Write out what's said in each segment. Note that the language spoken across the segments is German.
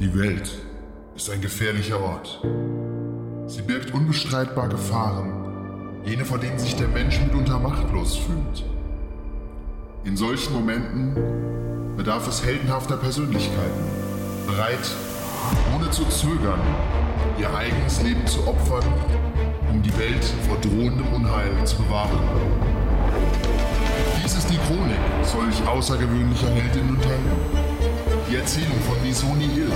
Die Welt ist ein gefährlicher Ort. Sie birgt unbestreitbar Gefahren, jene vor denen sich der Mensch mitunter machtlos fühlt. In solchen Momenten bedarf es heldenhafter Persönlichkeiten, bereit, ohne zu zögern, ihr eigenes Leben zu opfern, um die Welt vor drohendem Unheil zu bewahren. Dies ist die Chronik solch außergewöhnlicher Heldinnen und Helden. Die Erzählung von Misoni Hill.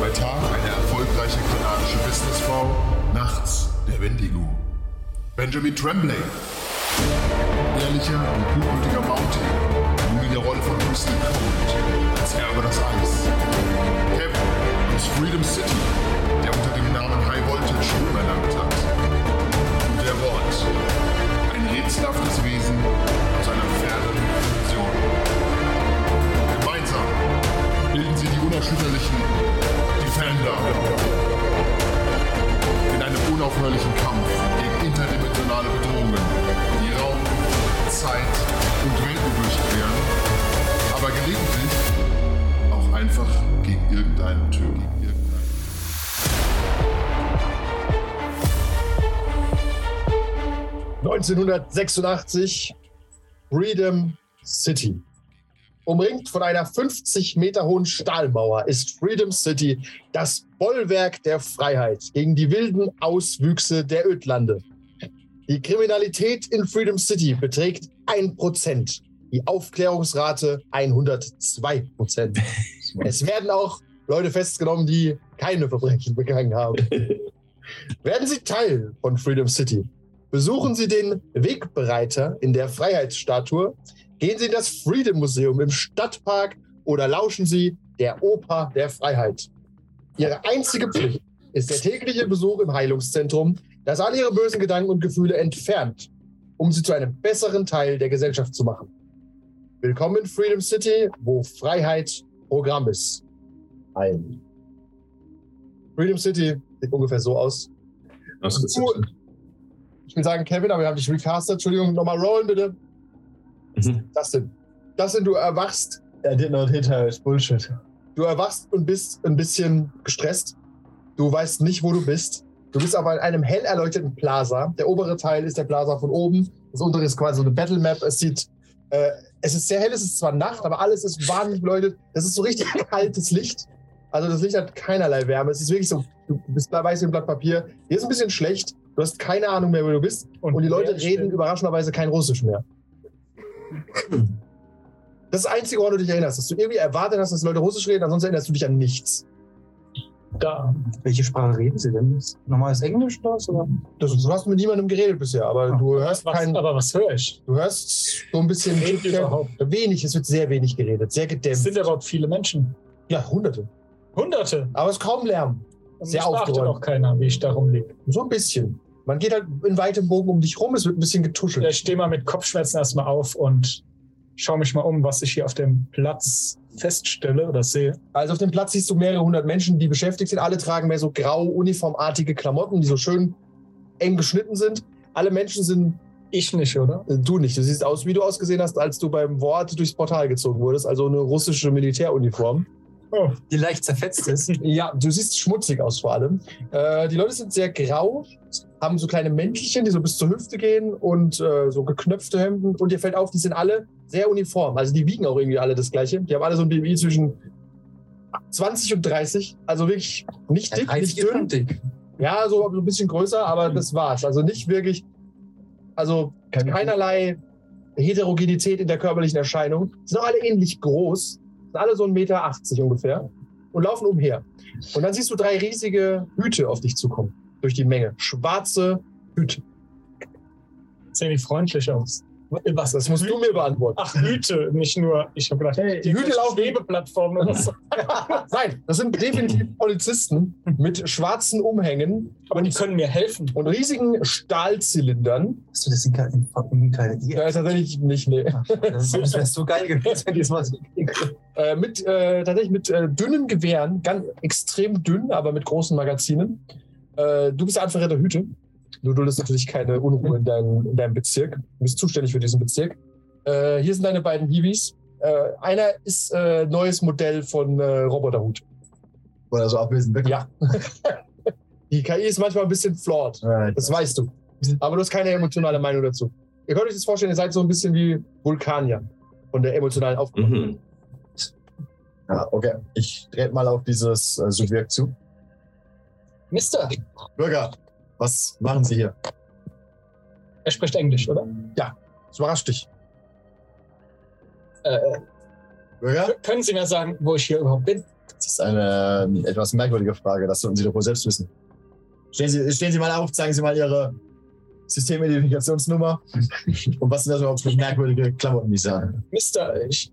Bei Tag eine erfolgreiche kanadische Businessfrau, nachts der Wendigo. Benjamin Tremblay. Ehrlicher und gutmütiger Mountain. Nun in der Rolle von Houston Cold als Herr über das Eis. Kevin aus Freedom City, der unter dem Namen High Voltage Ruhm erlangt hat. Und der Wort. 1986, Freedom City. Umringt von einer 50 Meter hohen Stahlmauer ist Freedom City das Bollwerk der Freiheit gegen die wilden Auswüchse der Ödlande. Die Kriminalität in Freedom City beträgt 1%, die Aufklärungsrate 102%. Es werden auch Leute festgenommen, die keine Verbrechen begangen haben. Werden Sie Teil von Freedom City? Besuchen Sie den Wegbereiter in der Freiheitsstatue, gehen Sie in das Freedom Museum im Stadtpark oder lauschen Sie der Oper der Freiheit. Ihre einzige Pflicht ist der tägliche Besuch im Heilungszentrum, das all Ihre bösen Gedanken und Gefühle entfernt, um Sie zu einem besseren Teil der Gesellschaft zu machen. Willkommen in Freedom City, wo Freiheit Programm ist. Ein. Freedom City sieht ungefähr so aus. Ausgezeichnet. Ich will sagen, Kevin, aber wir haben dich recastet. Entschuldigung, nochmal rollen bitte. Mhm. Das denn. Das denn, du erwachst. I did not hit her, it's bullshit. Du erwachst und bist ein bisschen gestresst. Du weißt nicht, wo du bist. Du bist aber in einem hell erleuchteten Plaza. Der obere Teil ist der Plaza von oben. Das untere ist quasi so eine Battle Map. Es sieht, äh, es ist sehr hell, es ist zwar Nacht, aber alles ist wahnsinnig beleuchtet. Das ist so richtig kaltes Licht. Also das Licht hat keinerlei Wärme. Es ist wirklich so, du bist weiß wie ein Blatt Papier. Hier ist ein bisschen schlecht. Du hast keine Ahnung mehr, wo du bist. Und, die Leute reden überraschenderweise kein Russisch mehr. Das ist das Einzige, woran du dich erinnerst, dass du irgendwie erwartet hast, dass Leute Russisch reden, ansonsten erinnerst du dich an nichts. Da. Welche Sprache reden Sie denn? Ist normales Englisch oder was? Oder? Das, du hast mit niemandem geredet bisher, aber Ah. du hörst Was, kein, aber was höre ich? du hörst so ein bisschen Redet überhaupt? wenig, es wird sehr wenig geredet, sehr Es gedämpft. sind überhaupt viele Menschen. ja, hunderte. Hunderte. Aber es ist kaum Lärm. Und Sehr aufgeräumt. auch keiner, wie ich da rumliege. So ein bisschen. Man geht halt in weitem Bogen um dich rum, es wird ein bisschen getuschelt. Ich stehe mal mit Kopfschmerzen erstmal auf und schaue mich mal um, was ich hier auf dem Platz feststelle oder sehe. Also auf dem Platz siehst du mehrere hundert Menschen, die beschäftigt sind. Alle tragen mehr so grau uniformartige Klamotten, die so schön eng geschnitten sind. Alle Menschen sind Ich nicht, oder? äh, du nicht. Du siehst aus, wie du ausgesehen hast, als du beim Wort durchs Portal gezogen wurdest, also eine russische Militäruniform. Oh, Die leicht zerfetzt ist. Ja, du siehst schmutzig aus vor allem. Äh, die Leute sind sehr grau, haben so kleine Mäntelchen, die so bis zur Hüfte gehen und äh, so geknöpfte Hemden. Und dir fällt auf, die sind alle sehr uniform. Also die wiegen auch irgendwie alle das Gleiche. Die haben alle so ein BMI zwischen 20 und 30. Also wirklich nicht dick, nicht ist schon dünn. dick. Ja, so ein bisschen größer, aber das war's. Also nicht wirklich, also Keine- keinerlei Heterogenität in der körperlichen Erscheinung. Sind auch alle ähnlich groß, sind alle so 1,80 Meter ungefähr und laufen umher. Und dann siehst du drei riesige Hüte auf dich zukommen, durch die Menge. Schwarze Hüte. sehen die freundlich aus. Was? Das musst du mir beantworten. Ach, Hüte, nicht nur. Ich habe gedacht, die Hüte laufen- Schwebeplattformen oder so. Nein, das sind definitiv Polizisten mit schwarzen Umhängen Aber die können mir helfen. und riesigen Stahlzylindern. Achso, das sind keine, fucking keine Ja, tatsächlich nicht, nee. Das wäre so geil gewesen, wenn die es mal so Äh, mit äh, tatsächlich mit äh, dünnen Gewehren, ganz extrem dünn, aber mit großen Magazinen. Äh, du bist der Anführer der Hüte. Du duldest natürlich keine Unruhe in, dein, in deinem Bezirk. Du bist zuständig für diesen Bezirk. Äh, hier sind deine beiden Hiwis. Äh, einer ist äh, neues Modell von äh, Roboterhut. Weil er so abwesend weg Ja. Die KI ist manchmal ein bisschen flawed. Ja, Das weißt du. Aber du hast keine emotionale Meinung dazu. Ihr könnt euch das vorstellen, ihr seid so ein bisschen wie Vulkanier von der emotionalen Aufgabe. Mhm. ja, okay. Ich drehe mal auf dieses äh, Subjekt zu. Mister, Bürger, was machen Sie hier? er spricht Englisch, oder? Das überrascht dich. Äh, äh, Bürger? können Sie mir sagen, wo ich hier überhaupt bin? Das ist eine ähm, etwas merkwürdige Frage. Das sollten Sie doch wohl selbst wissen. Stehen Sie, stehen Sie mal auf, zeigen Sie mal Ihre Systemidentifikationsnummer. Und was sind das überhaupt für merkwürdige Klamotten, die Sie haben? Mister, ich,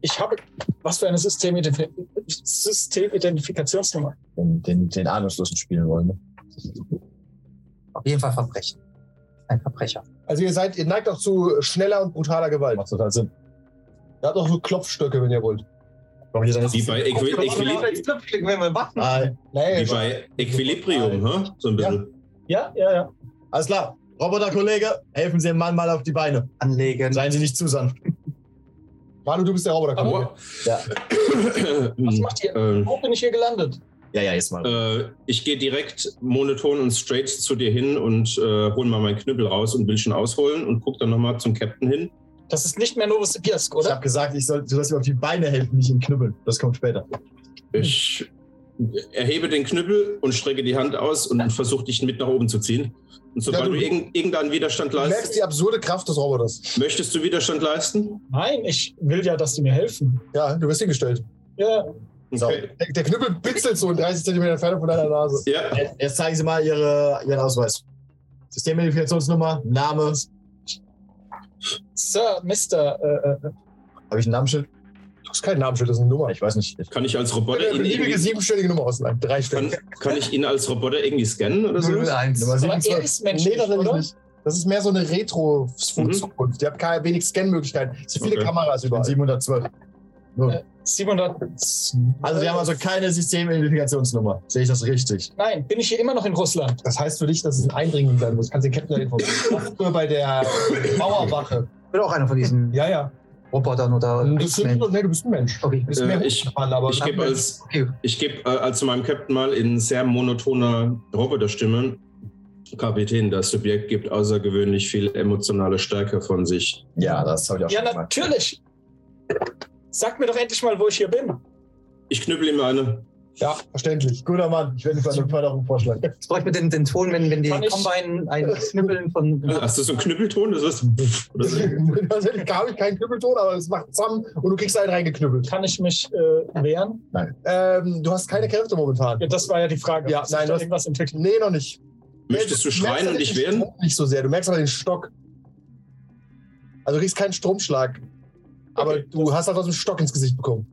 ich habe. Was für eine Systemidentifi Systemidentifikationsnummer? Den, den, den Ahnungslosen spielen wollen. Ne? Auf jeden Fall Verbrechen. Ein Verbrecher. Also ihr seid, ihr neigt auch zu schneller und brutaler Gewalt. Macht total Sinn. Ihr habt auch so Klopfstöcke, wenn ihr wollt. Wie bei, Equi Equili wenn wir warten. Nee, wie bei Equilibrium, hä? so ein bisschen. Ja, ja, ja. alles klar. Roboter-Kollege, helfen Sie dem Mann mal auf die Beine. Anlegen. Seien Sie nicht zu sanft. Manu, du bist der Roboter. Aber Ja, was macht ihr? Ähm, Wo bin ich hier gelandet? Ja, ja jetzt mal. äh, ich gehe direkt monoton und straight zu dir hin und äh, hol mal meinen Knüppel raus und will schon ausholen und guck dann nochmal zum Captain hin. Das ist nicht mehr Novosibirsk, Ich oder? habe gesagt, ich soll, du sollst mir auf die Beine helfen, nicht in Knüppeln. Das kommt später. Ich erhebe den Knüppel und strecke die Hand aus und versuche dich mit nach oben zu ziehen. Und sobald Ja, du- du irgend, irgendeinen Widerstand Du merkst leistest, die absurde Kraft des Roboters. möchtest du Widerstand leisten? Nein, ich will ja, dass die mir helfen. Ja, du wirst hingestellt. Ja, So. Der, der Knüppel pitzelt so in 30 Zentimeter Entfernung von deiner Nase. Ja, Jetzt zeigen Sie mal Ihre, Ihren Ausweis. Systemidentifikationsnummer, Name. Sir, Mister, äh, äh, Habe ich ein Namensschild? Das ist kein Namensschild, das ist eine Nummer. Ich weiß nicht. Ich, kann ich als Roboter Eine beliebige siebenstellige Nummer ausleihen. Drei kann, Stellen. kann ich ihn als Roboter irgendwie scannen oder so? 001. Nummer aber er 27. ist menschlich, Nee, tatsächlich oder? nicht. Das ist mehr so eine Retro-Zukunft. Die hat keine wenig Scan-Möglichkeiten. Es sind viele Okay. Kameras überall. 712. Nur. Äh, 700. Also Sie haben also keine Systemidentifikationsnummer. Sehe ich das richtig? Nein, bin ich hier immer noch in Russland? Das heißt für dich, dass es ein Eindringling sein muss. Kannst den Captain informieren. Nur bei der Mauerwache. Ich bin auch einer von diesen Ja, ja. Robotern oder Du bist, nee, du bist ein Mensch. Okay, Du bist Äh, mehr ich- Hutmann, aber Ich gebe als, okay. ich geb, äh, also meinem Captain mal in sehr monotoner Roboterstimme. Kapitän, das Subjekt gibt außergewöhnlich viel emotionale Stärke von sich. Ja, das habe ich auch Ja, schon gemacht. Sag mir doch endlich mal, wo ich hier bin. Ich knüppel ihm eine. ja, verständlich. Guter Mann, ich werde für eine Förderung vorschlagen. Jetzt brauche ich mir den, den Ton, wenn, wenn die Kann ich- Combine ein Knüppeln von. Hast du so einen Knüppelton? Das ist oder so? Tatsächlich habe ich keinen Knüppelton, aber es macht zusammen und du kriegst einen reingeknüppelt. Kann ich mich äh, wehren? Ähm, du hast keine Kräfte momentan. Ja, das war ja die Frage. Ja, nein, da du hast- irgendwas entwickeln. Nee, noch nicht. Möchtest du schreien und dich wehren? Nicht so sehr. Du merkst aber den Stock. Also du kriegst keinen Stromschlag. Aber Okay, du hast halt aus dem Stock ins Gesicht bekommen.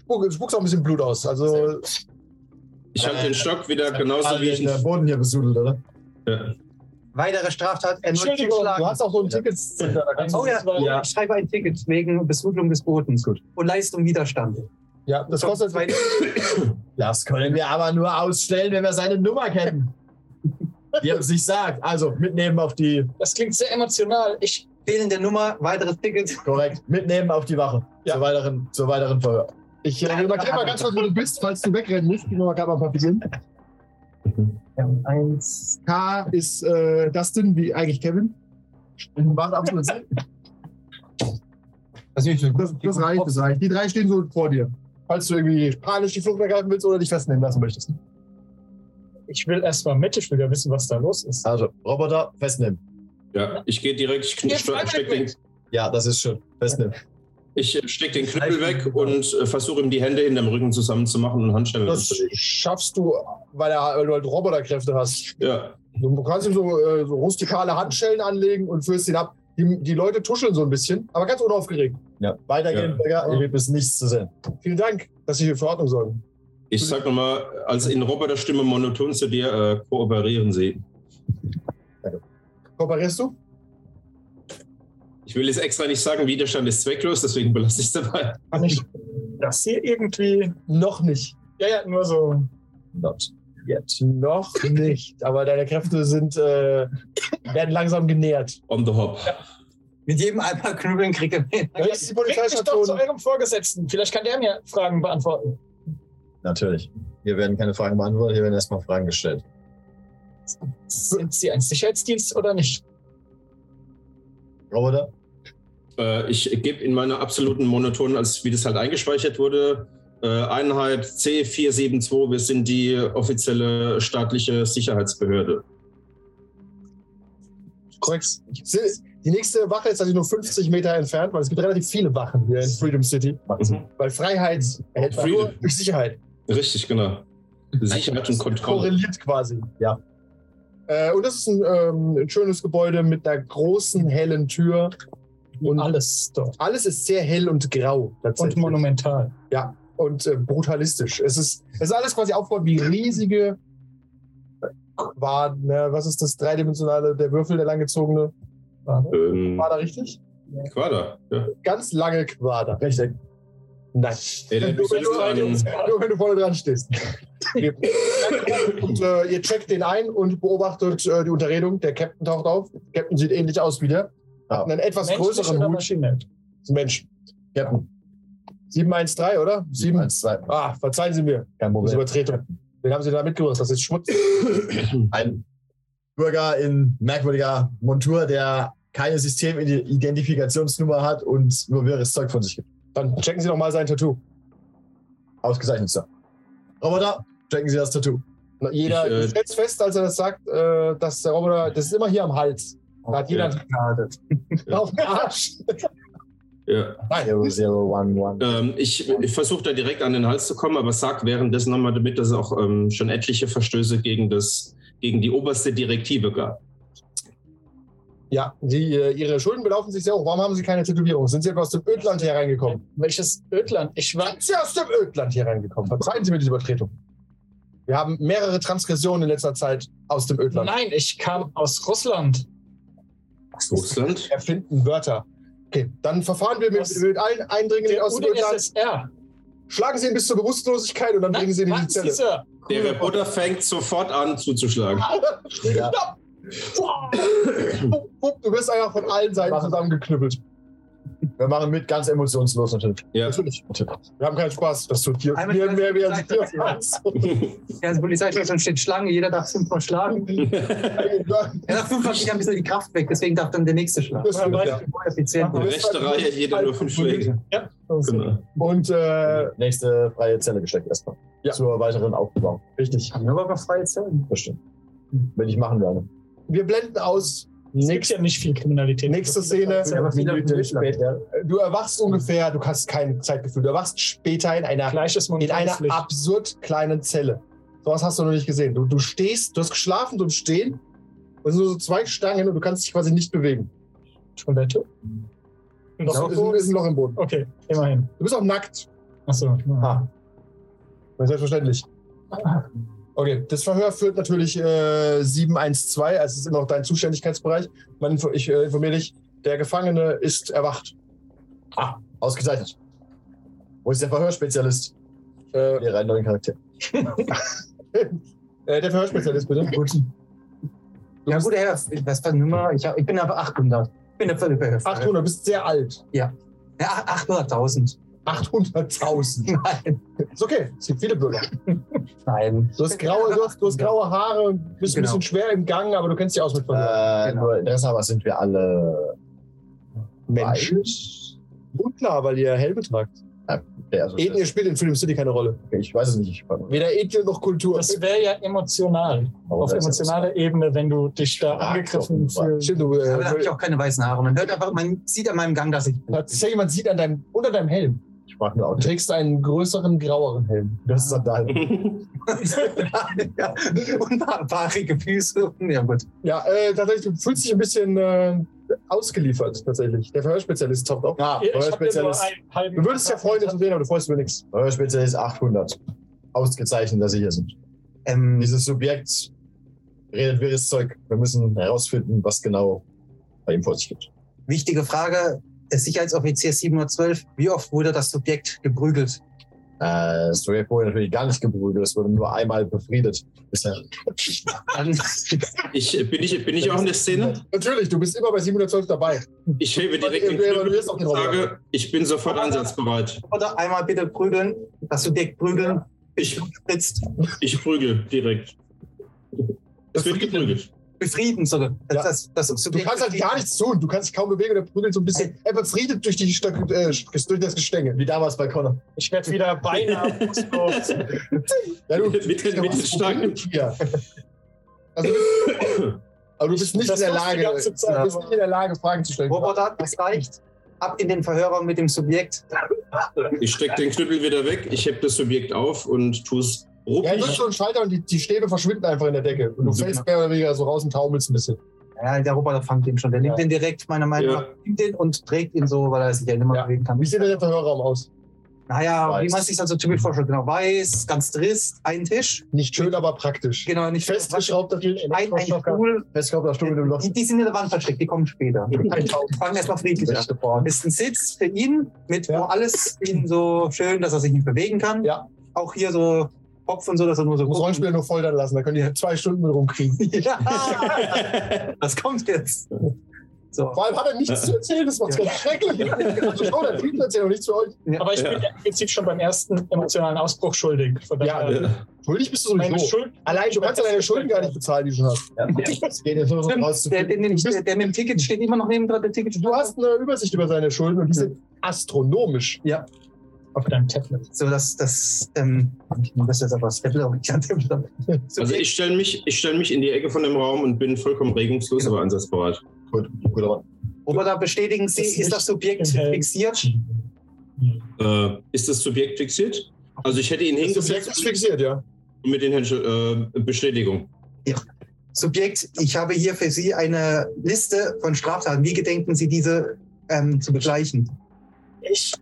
Spuck, spuckst auch ein bisschen Blut aus. Also Ich halte den Stock wieder genauso wie ich der. Boden hier besudelt, oder? Ja. Weitere Straftat, erneut Entschuldigung, du hast auch so ein du Oh ja, Ja. ich schreibe ein Ticket wegen Besudelung des Bodens Gut. und Leistung Widerstand. ja, das kostet Zwei- Das können wir aber nur ausstellen, wenn wir seine Nummer kennen. Die er sich sagt. Also mitnehmen auf die, Das klingt sehr emotional. Ich, fehlende Nummer, weiteres Ticket. korrekt, mitnehmen auf die Wache. Ja. Zur weiteren, zur weiteren Verhör. Ich äh, überkenne mal ganz kurz, wo du bist, falls du wegrennen musst. Gib mir mal gerade mal ein paar Figuren. Eins. K ist äh, Dustin, wie eigentlich Kevin. Macht absolut Sinn. Das, das reicht, das reicht. Die drei stehen so vor dir. Falls du irgendwie panisch die Flucht ergreifen willst oder dich festnehmen lassen möchtest. ich will erst mal mit. Ich will ja wissen, was da los ist. Also, Roboter, festnehmen. Ja, ich gehe direkt, ich kn- steck den, Ja, das ist schön. Festnehmen. ich äh, steck den Knüppel weg und äh, versuche ihm die Hände hinterm Rücken zusammenzumachen und Handschellen Das anzulegen. schaffst du, weil, er, weil du halt Roboterkräfte hast. Ja, Du kannst ihm so, äh, so rustikale Handschellen anlegen und führst ihn ab. Die, die Leute tuscheln so ein bisschen, aber ganz unaufgeregt. Ja. Weitergehen, Ja. Bürger. Hier gibt es nichts zu sehen. Vielen Dank, dass Sie hier für Ordnung sorgen. ich sag nochmal, als in Roboterstimme monoton zu dir, äh, kooperieren Sie. Kooperierst du? Ich will jetzt extra nicht sagen, Widerstand ist zwecklos, deswegen belasse ich es dabei. Kann ich das hier irgendwie. Noch nicht. Ja, ja, nur so. Not yet. Noch nicht. Aber deine Kräfte sind, äh, werden langsam genährt. On the hop. Mit jedem einmal knüppeln kriege ich Ja, das ist die mich doch zu eurem Vorgesetzten. Vielleicht kann der mir Fragen beantworten. Natürlich. Hier werden keine Fragen beantwortet, hier werden erstmal Fragen gestellt. Sind Sie ein Sicherheitsdienst oder nicht? Roboter? Äh, ich gebe in meiner absoluten Monoton, als wie das halt eingespeichert wurde, äh, Einheit C472, wir sind die offizielle staatliche Sicherheitsbehörde. Korrekt. Die nächste Wache ist also nur 50 Meter entfernt, weil es gibt relativ viele Wachen hier in Freedom City. Mhm. Weil Freiheit erhält man nur durch Sicherheit. Richtig, genau. Sicherheit und Kontrolle. Korreliert quasi. Ja. Äh, und das ist ein, ähm, ein schönes Gebäude mit einer großen, hellen Tür. Und Alles dort. alles ist sehr hell und grau. Und monumental. Ja, und äh, brutalistisch. Es ist, es ist alles quasi aufgebaut wie riesige Quaden. Ne? Was ist das dreidimensionale, der Würfel, der langgezogene? Ähm, War da richtig? Quader. Ja. Ganz lange Quader. Richtig. Nein. Erinnert Nur mich wenn, du, an, nur wenn du vorne dran stehst. und äh, ihr checkt den ein und beobachtet äh, die Unterredung. Der Captain taucht auf. Der Captain sieht ähnlich aus wie der. Hat einen etwas Menschlich größeren oder Hut. Maschine? Ist ein Mensch. Captain. 713, oder? 7. 1, 2. Ah, verzeihen Sie mir. Kein Das ist Problem. Übertretung. Wen haben Sie da mitgebracht? Das ist Schmutz. Ein Bürger in merkwürdiger Montur, der keine Systemidentifikationsnummer hat und nur wirres Zeug von sich gibt. Dann checken Sie doch mal sein Tattoo. Ausgezeichnet, Sir. Roboter, checken Sie das Tattoo. Na, Jeder Ich, äh, stellt fest, als er das sagt, äh, dass der Roboter, das ist immer hier am Hals. Da hat jeder Ja. auf dem Arsch. ja. Zero, zero, one, one. Ähm, ich ich versuche da direkt an den Hals zu kommen, aber sag währenddessen nochmal damit, dass es auch ähm, schon etliche Verstöße gegen, das, gegen die oberste Direktive gab. Ja, die, äh, ihre Schulden belaufen sich sehr hoch. Warum haben Sie keine Tätowierung? Sind Sie etwa aus dem Ödland hier reingekommen? Welches Ödland? Ich war. Sind Sie aus dem Ödland hier reingekommen? Verzeihen Sie mir diese Übertretung. Wir haben mehrere Transgressionen in letzter Zeit aus dem Ödland. Nein, ich kam aus Russland. Russland? Erfinden Wörter. Okay, dann verfahren wir mit, Aus- mit allen Eindringlingen aus dem Ödland. Schlagen Sie ihn bis zur Bewusstlosigkeit und dann bringen Sie ihn in die Zelle. Sir. Der Reporter fängt sofort an zuzuschlagen. Ja. Du wirst einfach von allen Seiten zusammengeknüppelt. Wir machen mit, ganz emotionslos natürlich. Ja. Natürlich. Wir haben keinen Spaß. Das tut dir Einmal die mehr weh als dir. Ja, also Polizeistation steht Schlange, jeder darf fünfmal schlagen. Ja, nach fünfmal geht ja ein bisschen die Kraft weg, deswegen darf dann der nächste schlagen. Das stimmt, Weil ja. effizient Die ist. rechte Reihe, jeder nur fünf Schläge. Ja. Genau. Und äh, Nächste freie Zelle gesteckt erstmal. Ja. Zur weiteren Aufbau. richtig. Haben wir aber freie Zellen. Bestimmt. Wenn ich machen werde. Wir blenden aus. Es ja nicht viel Kriminalität. nächste Szene. Ja, später. Du erwachst ungefähr, du hast kein Zeitgefühl. Du erwachst später in einer, in einer absurd kleinen Zelle. Sowas hast du noch nicht gesehen. Du, du stehst, du hast geschlafen, du stehen. Es sind nur so zwei Stangen und du kannst dich quasi nicht bewegen. Toilette? Noch, ist, ein- ist ein Loch im Boden. Okay, immerhin. Du bist auch nackt. Achso. Ah. Selbstverständlich. Okay, das Verhör führt natürlich äh, 712, also es ist immer noch dein Zuständigkeitsbereich. Man, ich äh, informiere dich, der Gefangene ist erwacht. Ausgezeichnet. Wo ist der Verhörspezialist? Äh, Wäre ein neuer Charakter. äh, der Verhörspezialist, bitte. Gut. Ja, gut, Herr, was die Nummer? Ich, hab, ich bin aber 800. Ich bin der Völlig 800, du bist sehr alt. Ja, 800.000. 800.000. Nein. Ist okay, es gibt viele Bürger. Nein. Du hast graue, du hast, du hast graue Haare und bist ein Genau. bisschen schwer im Gang, aber du kennst dich aus mit Verhör. Äh, Genau. Nur Interesse aber sind wir alle Menschen? Unklar, weil ihr Helme tragt. Ja, also Ethnie spielt in Freedom City keine Rolle. ich weiß es nicht. Ich, Weder Ethnie noch Kultur. Das wäre ja emotional. Warum Auf emotionaler Ebene, wenn du dich da angegriffen fühlst. Stimmt, du, Aber da habe ich äh, auch keine weißen Haare. Man hört einfach, man sieht an meinem Gang, dass ich. tatsächlich, man sieht an deinem, unter deinem Helm. Ich frage nur Du Auto. trägst einen größeren, graueren Helm. Das ist Sandalen. ja. Unbarbarige Füße. Ja, gut. Ja, äh, tatsächlich, du fühlst dich ein bisschen äh, ausgeliefert, tatsächlich. Der Verhörspezialist taucht. Ah, dir nur Verhörspezialist. Du würdest ja Freunde zu sehen, aber du freust dich über nichts. Verhörspezialist 800. Ausgezeichnet, dass Sie hier sind. Ähm, Dieses Subjekt redet wirres Zeug. Wir müssen herausfinden, was genau bei ihm vor sich geht. wichtige Frage. Der Sicherheitsoffizier 712, wie oft wurde das Subjekt geprügelt? Äh, das Subjekt wurde natürlich gar nicht geprügelt. Es wurde nur einmal befriedet. Bisher. Ich, bin, ich, bin ich auch in der Szene? Natürlich, du bist immer bei 712 dabei. Ich hebe direkt den Knüppel evaluierst auch die und sage, ich bin sofort einsatzbereit. oder einmal bitte prügeln, das Subjekt prügeln, Ich, spritzt. ich prügel direkt. Es wird geprügelt. Befrieden, sogar. Ja. Das, das, das, Du kannst halt gar nichts tun. Du kannst dich kaum bewegen und er prügelt so ein bisschen. Er befriedet durch, die Stöcke, äh, durch das Gestänge. Wie damals bei Connor. Ich werde wieder beinahe. Ja, du, Mit den- mit den Stangen. Ja. Also, aber du bist nicht in der Lage, du bist nicht in der Lage, Fragen zu stellen. Roboter, das reicht. Ab in den Verhörer mit dem Subjekt. Ich steck den Knüppel wieder weg, ich heb das Subjekt auf und tue es Ja, du ruppig. drückst so einen Schalter und die, die Stäbe verschwinden einfach in der Decke. Und du fällst mehr oder weniger so raus und taumelst ein bisschen. Ja, der Roboter fangt den schon. Der nimmt Ja. den direkt, meiner Meinung Ja. nach, nimmt den und trägt ihn so, weil er sich ja nicht mehr Ja. bewegen kann. Wie sieht denn der Verhörraum aus? Naja, wie Weiß. man sich also typisch vorstellt. Genau, weiß, ganz trist, ein Tisch. Nicht schön, aber praktisch. Genau, nicht Festgeschraubt natürlich. Ein, ein Stuhl. Festgehabt, Stunde mit dem Loch. Die, die sind in der Wand versteckt, die kommen später. Fangen erstmal friedlich an. Ist ein Sitz für ihn, mit Ja. wo alles ihn so schön, dass er sich nicht bewegen kann. Ja. Auch hier so Kopf und so, dass er nur so gucken- Rollenspieler nur foltern lassen, da können die zwei Stunden mit rumkriegen. Ja, das kommt jetzt. So. Vor allem hat er nichts zu erzählen, das macht Ja. ganz schrecklich. Also schon, er viel zu erzählen, aber nichts für euch. Aber ich bin ja im Prinzip schon beim ersten emotionalen Ausbruch schuldig. Von Ja, daher, Ja. Schuldig bist du meine sowieso. Schuld. Allein, du kannst ja deine Schulden gar nicht bezahlen, die du schon hast. Zu Der, der, der, der, der mit dem Ticket steht immer noch neben dran, der Ticket. Du hast eine Übersicht über seine Schulden und die sind astronomisch. Auf deinem Tablet. So, das, das, ähm, ich nehme das jetzt aber das Tablet, aber nicht an dem Tablet. So, Also ich stelle mich, ich stell mich in die Ecke von dem Raum und bin vollkommen regungslos, aber einsatzbereit. Gut, gut, aber Roboter, bestätigen Sie, ist, ist das Subjekt fixiert? Äh, ist das Subjekt fixiert? Also ich hätte ihn Das Subjekt hingesetzt ist fixiert, ja. mit den Händchen, äh, Bestätigung. Subjekt, ich habe hier für Sie eine Liste von Straftaten. Wie gedenken Sie diese ähm, zu begleichen? Ich.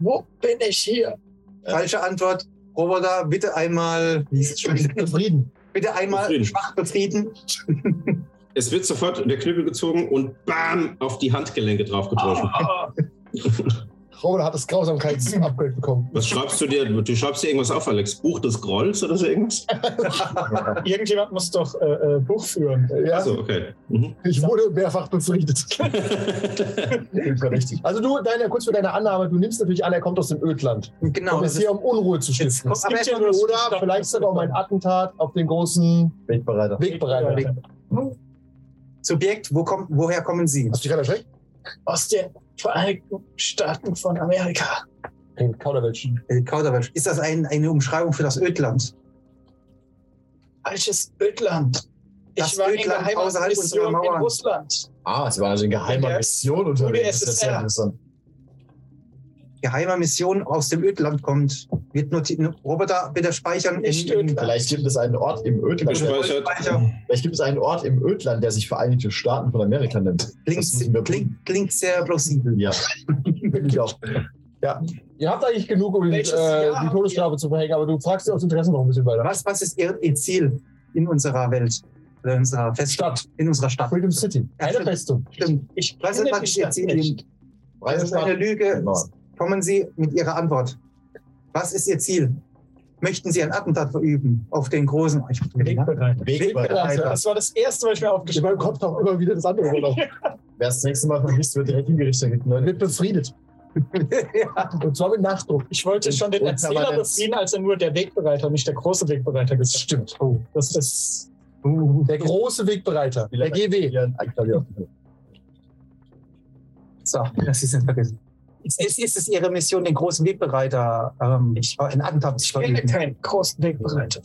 Wo bin ich hier? Falsche Antwort. Roboter, bitte einmal, wie ist es schon wieder? Frieden. bitte einmal Befrieden. schwach befrieden. Es wird sofort der Knüppel gezogen und bam auf die Handgelenke draufgetroffen. Ah, Robert hat das Grausamkeitsupgrade bekommen. Was schreibst du dir? Du schreibst dir irgendwas auf, Alex? Buch des Grolls oder so irgendwas? irgendjemand muss doch äh, äh, Buch führen. Ja, Achso, okay. Mhm. ich wurde mehrfach befriedet. richtig. Also du, deine, kurz für deine Annahme, du nimmst natürlich an, er kommt aus dem Ödland. Genau. Und ist, hier, um Unruhe zu jetzt stiften. aber gibt ja nur- Oder vielleicht sogar um ein Attentat auf den großen Wegbereiter. Wegbereiter. Subjekt, wo kommt, woher kommen Sie? Hast du dich gerade erschreckt? Aus den Vereinigten Staaten von Amerika. Ein Kauderwelsch. Äh, Kauderwelsch. Ist das ein, eine Umschreibung für das Ödland? Falsches Ödland. Das Ich war in Ödland geheimer außerhalb unserer Mission in. Russland. Ah, sie waren also in geheimer Mission unterwegs. Das ist ja interessant. Geheimer Mission aus dem Ödland kommt. Wird notiert. Roboter, bitte speichern. Nicht in- in-. Vielleicht gibt es einen Ort im Ödland. Vielleicht gibt es einen Ort im Ödland, der sich Vereinigte Staaten von Amerika nennt. Klingt, klingt, klingt sehr plausibel. Ja. ich auch. Ihr habt eigentlich genug, um die, Welches äh, Jahr die Todesstrafe zu verhängen, aber du fragst dir aus Interesse noch ein bisschen weiter. Was, was ist Ihr, Ihr Ziel in unserer Welt? Oder in unserer Feststadt? Stadt. In unserer Stadt. Freedom City. Keine stimmt. Festung. Stimmt. Ich Was kenne ist, was die ist Ihr Stadt Ziel? nicht. Das ist eine Lüge. Genau. Kommen Sie mit Ihrer Antwort. Was ist Ihr Ziel? Möchten Sie ein Attentat verüben auf den großen... Ich Wegbereiter. Wegbereiter. Das war das erste, was ich mir aufgeschrieben meinem Kopf taucht immer wieder das andere auf. Wer das nächste Mal vergisst, wird direkt hingerichtet. Er wird befriedet. ja. Und zwar mit Nachdruck. Ich wollte schon den Erzähler befrieden, als er nur der Wegbereiter, nicht der große Wegbereiter gesagt hat. Stimmt. Oh, das ist. Der große Wegbereiter. Der GW. So, das ist vergessen. Ist, ist, ist es Ihre Mission, den großen Wegbereiter ähm, ein Attentat zu Ich kenne keinen großen Wegbereiter.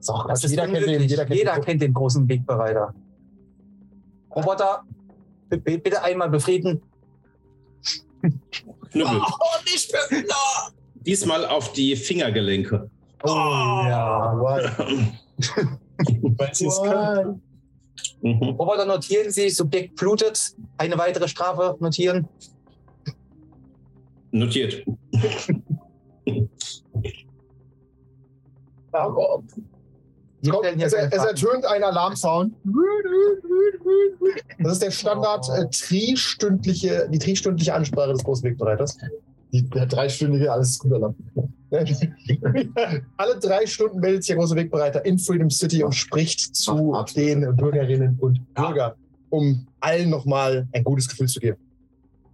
So, Also das ist jeder kennt den, unmöglich. jeder kennt jeder den. kennt den großen Wegbereiter. Roboter, bitte einmal befrieden. Knüppel. Oh, nicht für. No. Diesmal auf die Fingergelenke. Oh, ja. Weil sie es kann. Mhm. Roboter, notieren Sie, Subjekt blutet. Eine weitere Strafe notieren. Notiert. Warum? Es, ertönt ein Alarmsound. Das ist der Standard äh, tristündliche, die tristündliche Ansprache des großen Wegbereiters. Die, der dreistündige, alles ist gut erlaubt. Alle drei Stunden meldet sich der große Wegbereiter in Freedom City und spricht zu Ach, den Bürgerinnen und Bürgern, um allen nochmal ein gutes Gefühl zu geben.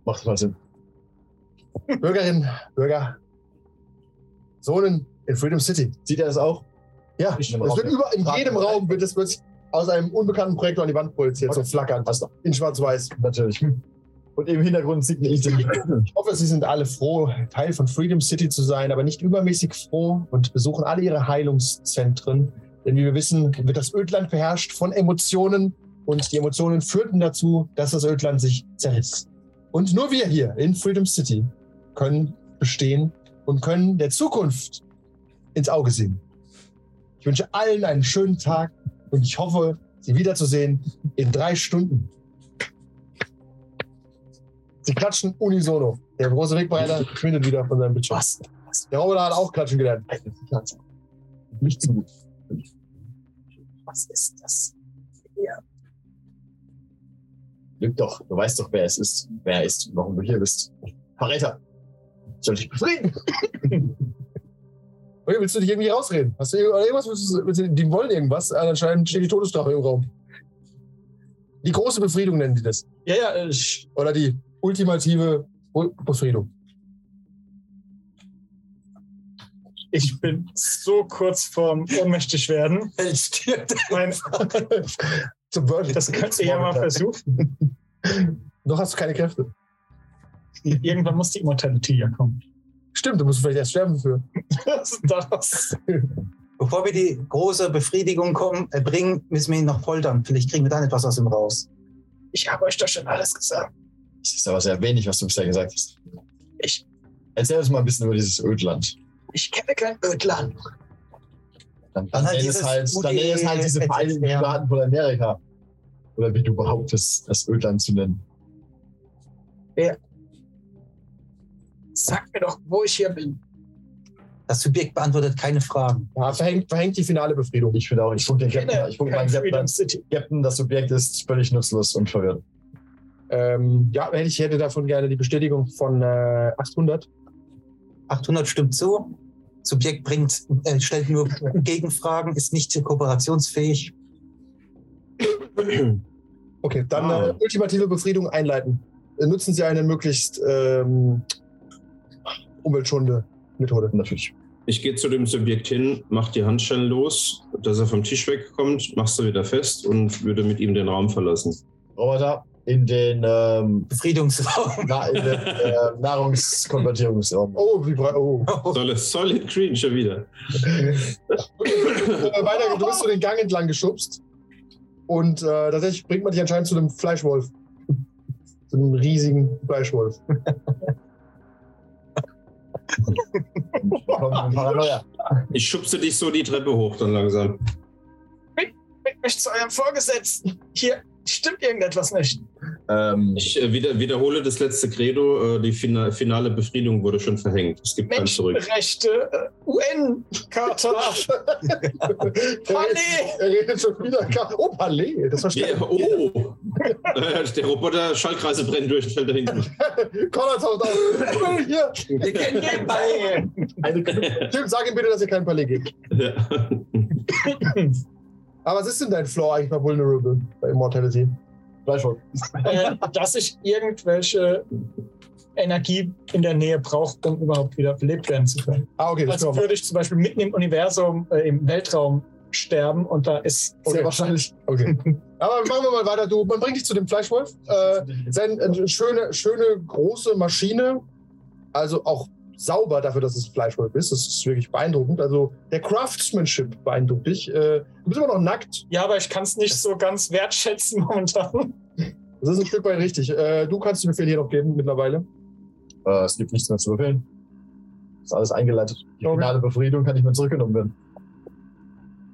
Macht total Sinn. Bürgerinnen, Bürger, so einen In Freedom City. Sieht er das auch? Ja, Ich es wird über, in jedem Raum wird es plötzlich aus einem unbekannten Projektor an die Wand projiziert, so flackernd. Passt doch. In schwarz-weiß. Natürlich. Und im Hintergrund sieht ein Ethan. Ich hoffe, Sie sind alle froh, Teil von Freedom City zu sein, aber nicht übermäßig froh und besuchen alle ihre Heilungszentren. Denn wie wir wissen, wird das Ödland beherrscht von Emotionen und die Emotionen führten dazu, dass das Ödland sich zerriss. Und nur wir hier in Freedom City können bestehen und können der Zukunft ins Auge sehen. Ich wünsche allen einen schönen Tag und ich hoffe, Sie wiederzusehen in drei Stunden. Sie klatschen unisono. Der große Wegbereiter verschwindet wieder von seinem Bildschirm. Was? Der Roboter hat auch klatschen gelernt. Nicht so gut. Was ist das? Lüg doch, du weißt doch, wer es ist. Wer er ist warum du hier bist. Verräter! Soll ich befrieden? Okay, willst du dich irgendwie rausreden? Hast du irgendwas? Willst du, die wollen irgendwas. Äh, Anscheinend steht die Todesstrafe im Raum. Die große Befriedung nennen die das. Ja, ja, ich, Oder die ultimative Befriedung. ich bin so kurz vorm ohnmächtig werden. stirbt. Mein, Zum Wörtlich. das könnt ihr ja mal versuchen. Noch hast du keine Kräfte. Irgendwann muss die Immortality ja kommen. Stimmt, du musst vielleicht erst sterben für. Das, das, Bevor wir die große Befriedigung kommen, äh, bringen, müssen wir ihn noch foltern. Vielleicht kriegen wir dann etwas aus ihm raus. ich habe euch doch schon alles gesagt. Das ist aber sehr wenig, was du bisher gesagt hast. Ich- Erzähl uns mal ein bisschen über dieses Ödland. Ich kenne kein Ödland. Dann, Dann dann, halt nenn es dieses halt, dann nenn es halt diese Vereinigten. Staaten von Amerika. Oder wie du behauptest, das Ödland zu nennen. Sag mir doch, wo ich hier bin. Das Subjekt beantwortet keine Fragen. Ja, verhängt, verhängt die finale Befriedung. Ich finde auch, ich gucke den Captain, ich gucke kein meinen Captain. Captain, das Subjekt ist völlig nutzlos und verwirrt. Ähm, ja, ich hätte davon gerne die Bestätigung von äh, 800. 800 stimmt zu. Subjekt bringt, äh, stellt nur Gegenfragen, ist nicht kooperationsfähig. Okay, dann Ah. äh, ultimative Befriedung einleiten. Nutzen Sie eine möglichst ähm, umweltschonende Methode. Natürlich. Ich gehe zu dem Subjekt hin, mach die Handschellen los, dass er vom Tisch wegkommt, machst du wieder fest und würde mit ihm den Raum verlassen. Roboter in den, ähm, Befriedungsraum. na, in den äh, Nahrungskonvertierungsraum. Oh, wie breit. Oh. Solid, Solid Green schon wieder. äh, weiter, du bist so den Gang entlang geschubst. Und äh, tatsächlich bringt man dich anscheinend zu einem Fleischwolf. zu einem riesigen Fleischwolf. Paranoia. Ich schubse dich so die Treppe hoch dann langsam. Bringt mich zu eurem Vorgesetzten. Hier stimmt irgendetwas nicht. Ähm, Ich äh, wieder, wiederhole das letzte Credo, äh, die fina finale Befriedung wurde schon verhängt. Es gibt kein Zurück. Menschenrechte, äh, UN-Charta, Palais. Er redet schon wieder. Oh, Palais. Das verstehe Ja, oh! Der Roboter Schallkreise brennen durch fällt da hinten. ich. Connor taucht auf. Hier. Wir kennen den Ball. eine Tim, sag ihm bitte, dass ihr kein Palais gibt. Ja. Aber was ist denn dein Flaw eigentlich bei Vulnerable, bei Immortality? Fleischwolf. äh, dass ich irgendwelche Energie in der Nähe brauche, um überhaupt wieder belebt werden zu können. Ah, okay, das Also würde ich zum Beispiel mitten im Universum, äh, im Weltraum sterben und da ist Okay. Sehr wahrscheinlich. Okay. Aber machen wir mal weiter. Du, man bringt dich zu dem Fleischwolf. Äh, sein, eine schöne, schöne, große Maschine. Also auch sauber dafür, dass es Fleischwolf ist. Das ist wirklich beeindruckend. Also der Craftsmanship beeindruckt dich. Äh, du bist immer noch nackt. Ja, aber ich kann es nicht so ganz wertschätzen momentan. Das ist ein Stück weit richtig. Äh, du kannst den Befehl hier noch geben mittlerweile. Äh, es gibt nichts mehr zu befehlen. Ist alles eingeleitet. Die Okay. finale Befriedung kann nicht mehr zurückgenommen werden.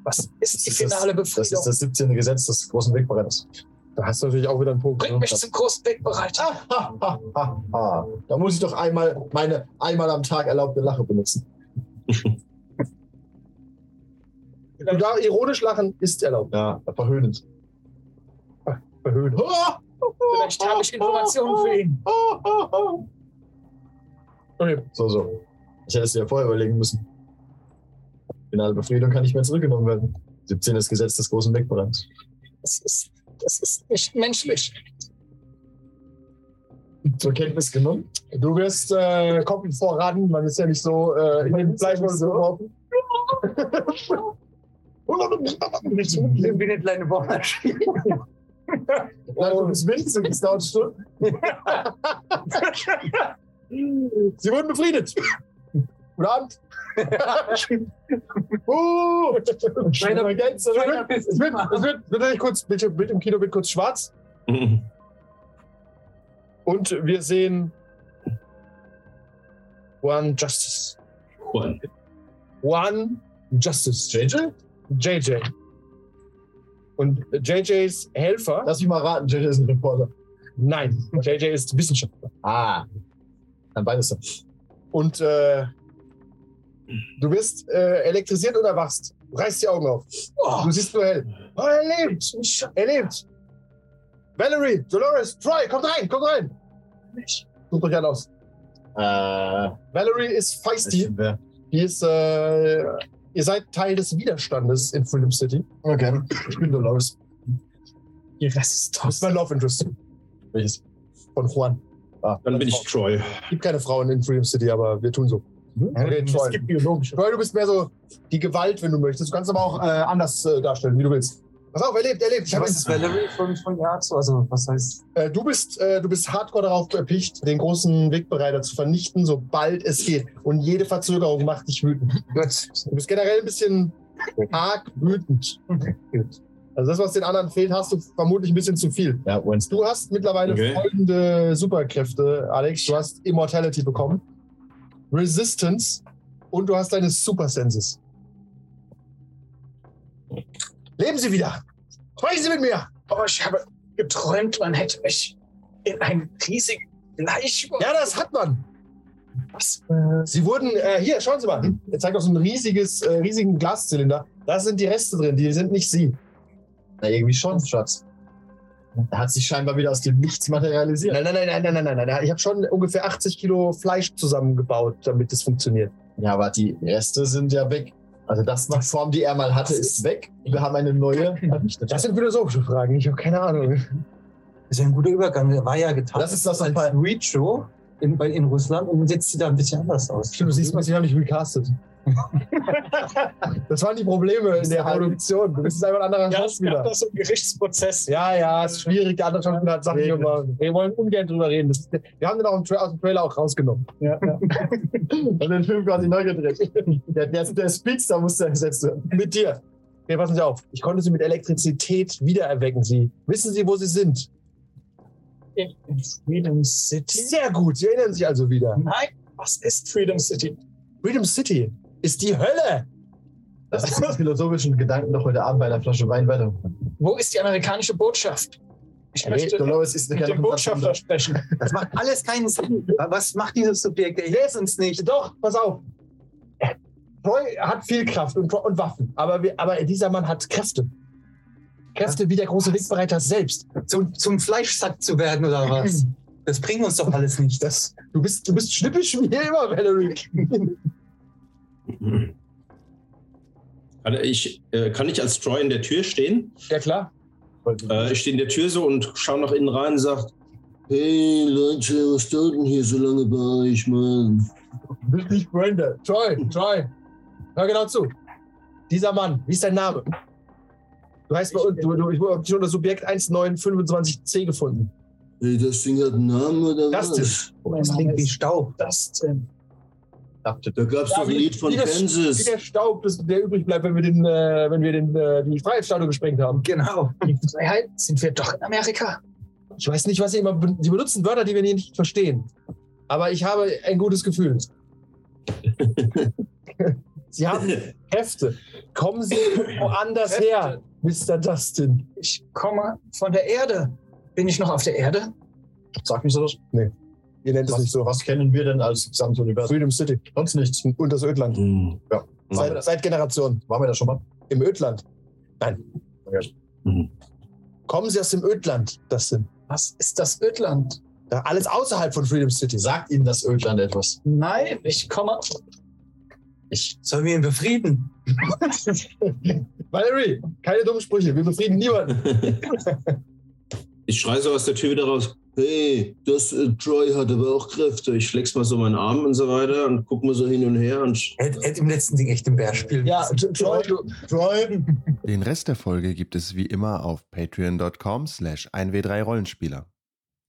Was ist die Das ist finale Das Befriedung? ist das 17. Gesetz des großen Wegbereiters. Da hast du natürlich auch wieder einen Punkt. Bringt Ne? mich zum großen Wegbereiter. Ah, ha, ha, ha. Da muss ich doch einmal meine einmal am Tag erlaubte Lache benutzen. Du da ironisch lachen ist erlaubt. Ja, verhöhnend. Ah, Vielleicht habe ich Informationen für ihn. Okay. So, so. Ich hätte es dir vorher überlegen müssen. Finale Befriedung kann nicht mehr zurückgenommen werden. 17. ist Gesetz des großen Wegbereiters. Das ist, das ist nicht menschlich. Zur Kenntnis genommen. Du wirst äh, Kopf voran. Man ist ja nicht so äh, in den Fleischwolf so. geworfen. Wie eine kleine Bohrmaschine. Oh, das winzig, das dauert Stunden. Sie wurden befriedet. Guten Abend. uh, Meine Ergänzung. es wird, es wird, es wird, wird nicht kurz, Bild, Bild im Kino wird kurz schwarz und wir sehen One Justice. Juan. One Justice. JJ? JJ. Und JJs Helfer, Lass mich mal raten, JJ ist ein Reporter. nein, JJ ist Wissenschaftler. Ah. Dann beides. Und äh, du bist äh, elektrisiert und erwachst. Du reißt die Augen auf. Du siehst nur hell. Oh, er lebt. Er lebt. Valerie, Dolores, Troy, kommt rein, kommt rein. Sucht euch einen aus. Äh, Valerie ist feisty. Die ist, äh, ihr seid Teil des Widerstandes in Freedom City. Okay. Ich bin Dolores. Die Das ist Resistance. mein Love Interest Welches? von Juan. Ah, Dann bin ich Troy. Es gibt keine Frauen in Freedom City, aber wir tun so. Okay, Es gibt biologische. Troy, du bist mehr so die Gewalt, wenn du möchtest. Du kannst aber auch äh, anders äh, darstellen, wie du willst. Pass auf, er lebt, er lebt. Ich Was ist Valerie von, von Yazo? Also, was heißt. Äh, du, bist, äh, du bist hardcore darauf erpicht, den großen Wegbereiter zu vernichten, sobald es geht. Und jede Verzögerung macht dich wütend. Gut. Du bist generell ein bisschen arg wütend. Gut. Also das, was den anderen fehlt, hast du vermutlich ein bisschen zu viel. Ja. Du hast mittlerweile Okay. folgende Superkräfte, Alex. Du hast Immortality bekommen, Resistance und du hast deine Super Senses. Leben Sie wieder! Sprechen Sie mit mir! Oh, ich habe geträumt, man hätte mich in einen riesigen Fleisch. Ja, das hat man. Was? Sie wurden, äh, hier, schauen Sie mal. Er zeigt auch so ein riesiges, äh, riesigen Glaszylinder. Da sind die Reste drin, die sind nicht Sie. Na, irgendwie schon, Schatz. Er hat sich scheinbar wieder aus dem Nichts materialisiert. Nein, nein, nein, nein, nein, nein, nein, nein. Ich habe schon ungefähr 80 Kilo Fleisch zusammengebaut, damit es funktioniert. Ja, aber die Reste sind ja weg. Also das, die Form, die er mal hatte, ist weg. Wir haben eine neue. Das sind philosophische Fragen, ich habe keine Ahnung. Das ist ja ein guter Übergang. Der war ja getan. Das ist das als Fall. Reach-Show in, in Russland und jetzt sieht er ein bisschen anders aus. Stimmt, du siehst mal, sie haben nicht recastet. das waren die Probleme in der Produktion. Du bist einfach ein anderer Ja, es Schauspieler. doch so einen Gerichtsprozess. Ja, ja, ist schwierig. Der andere Schauspieler hat Sachen gemacht. Wir wollen ungern drüber reden. Das ist, wir haben den auch aus dem Trailer auch rausgenommen. Ja, ja. Und den Film quasi neu gedreht. Der, der, der Speedster musste ersetzt werden. Mit dir. Okay, passen Sie auf. Ich konnte Sie mit Elektrizität wiedererwecken. Sie wissen Sie, wo Sie sind. In Freedom City? Sehr gut. Sie erinnern sich also wieder. Nein, was ist Freedom City? Freedom City ist die Hölle. Das ist die philosophischen Gedanken doch heute Abend bei einer Flasche Wein weiter. Wo ist die amerikanische Botschaft? Ich Hey, möchte Dolores ist mit dem Botschafter sprechen. Das macht alles keinen Sinn. Was macht dieses Subjekt? Er hilft uns nicht. Doch, pass auf. Troy hat viel Kraft und, und Waffen. Aber, wir, aber dieser Mann hat Kräfte. Kräfte wie der große Wegbereiter selbst. Zum, zum Fleischsack zu werden oder was? Das bringt uns doch alles nicht. Das, du, bist, du bist schnippisch wie immer, Valerie. Kann ich, äh, kann ich als Troy in der Tür stehen? Ja, klar. Äh, ich stehe in der Tür so und schaue nach innen rein und sage, hey Leute, was dauert denn hier so lange bei euch, Mann? Du bist nicht Brenda. Troy, Troy. Hör genau zu. Dieser Mann, wie ist dein Name? Du heißt bei uns, du, du, ich habe schon das Subjekt 1925C gefunden. Hey, das Ding hat einen Namen oder Dustin. was? Mein Das klingt wie Staub. Dustin. Da gab's Ja, doch ein wie- Lied von das- Wie Kansas. der Staub, das, der übrig bleibt, wenn wir, den, äh, wenn wir den, äh, die Freiheitsstatue gesprengt haben. Genau. Die Freiheit? Sind wir doch in Amerika? Ich weiß nicht, was sie immer. be- Sie benutzen Wörter, die wir nicht verstehen. Aber ich habe ein gutes Gefühl. sie haben Hefte. Kommen Sie woanders her, Mr. Dustin. Ich komme von der Erde. Bin ich noch auf der Erde? Sag nicht so was. Ihr nennt es Was, nicht so. was kennen wir denn als gesamtes Universum? Freedom City. Sonst nichts. Und das Ödland. Hm. Ja. Seit, seit Generationen. Waren wir da schon mal? Im Ödland. Nein. Mhm. Kommen Sie aus dem Ödland, Dustin. Was ist das Ödland? Ja, alles außerhalb von Freedom City. Sagt Ihnen das Ödland etwas? Nein, ich komme. Ich soll wir ihn befrieden. Valerie, keine dummen Sprüche. Wir befrieden niemanden. Ich schreie so aus der Tür wieder raus. Hey, das äh, Troy hat aber auch Kräfte. Ich flex mal so meinen Arm und so weiter und guck mal so hin und her und Hätte hätte im letzten Ding echt den Bär spielen Ja, müssen. Troy, Troy. Den Rest der Folge gibt es wie immer auf patreon.com slash 1w3rollenspieler.